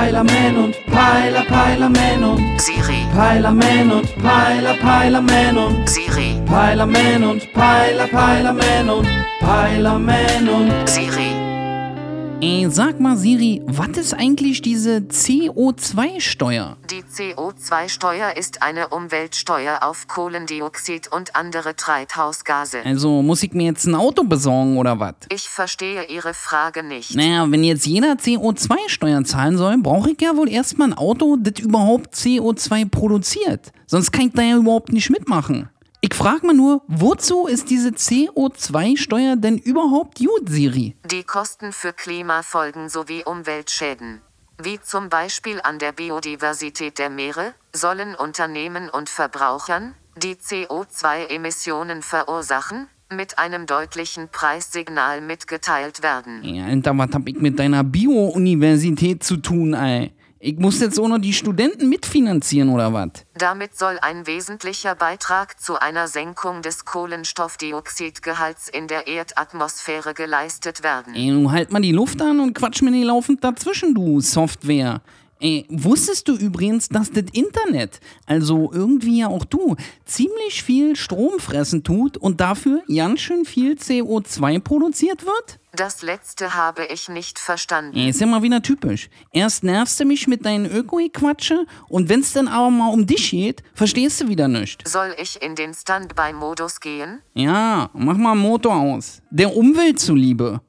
Peilerman und Peiler, Peilerman und Siri, Peilerman und Peiler, Peilerman und Siri, Peilerman und Peiler, Peilerman und Peilerman und Siri. Ey, sag mal Siri, was ist eigentlich diese CO2-Steuer? Die CO2-Steuer ist eine Umweltsteuer auf Kohlendioxid und andere Treibhausgase. Also muss ich mir jetzt ein Auto besorgen oder was? Ich verstehe Ihre Frage nicht. Naja, wenn jetzt jeder CO2-Steuern zahlen soll, brauche ich ja wohl erstmal ein Auto, das überhaupt CO2 produziert. Sonst kann ich da ja überhaupt nicht mitmachen. Ich frage mal nur, wozu ist diese CO2-Steuer denn überhaupt gut, Siri? Die Kosten für Klimafolgen sowie Umweltschäden, wie zum Beispiel an der Biodiversität der Meere, sollen Unternehmen und Verbrauchern, die CO2-Emissionen verursachen, mit einem deutlichen Preissignal mitgeteilt werden. Ey, Alter, was hab ich mit deiner Bio-Universität zu tun, ey? Ich muss jetzt auch noch die Studenten mitfinanzieren oder was? Damit soll ein wesentlicher Beitrag zu einer Senkung des Kohlenstoffdioxidgehalts in der Erdatmosphäre geleistet werden. Ey, nun halt mal die Luft an und quatsch mir nicht laufend dazwischen, du Software. Ey, wusstest du übrigens, dass das Internet, also irgendwie ja auch du, ziemlich viel Strom fressen tut und dafür ganz schön viel CO2 produziert wird? Das letzte habe ich nicht verstanden. Ey, ist ja mal wieder typisch. Erst nervst du mich mit deinen Öko-Quatsche und wenn's dann aber mal um dich geht, verstehst du wieder nichts. Soll ich in den Standby-Modus gehen? Ja, mach mal Motor aus. Der Umwelt zuliebe.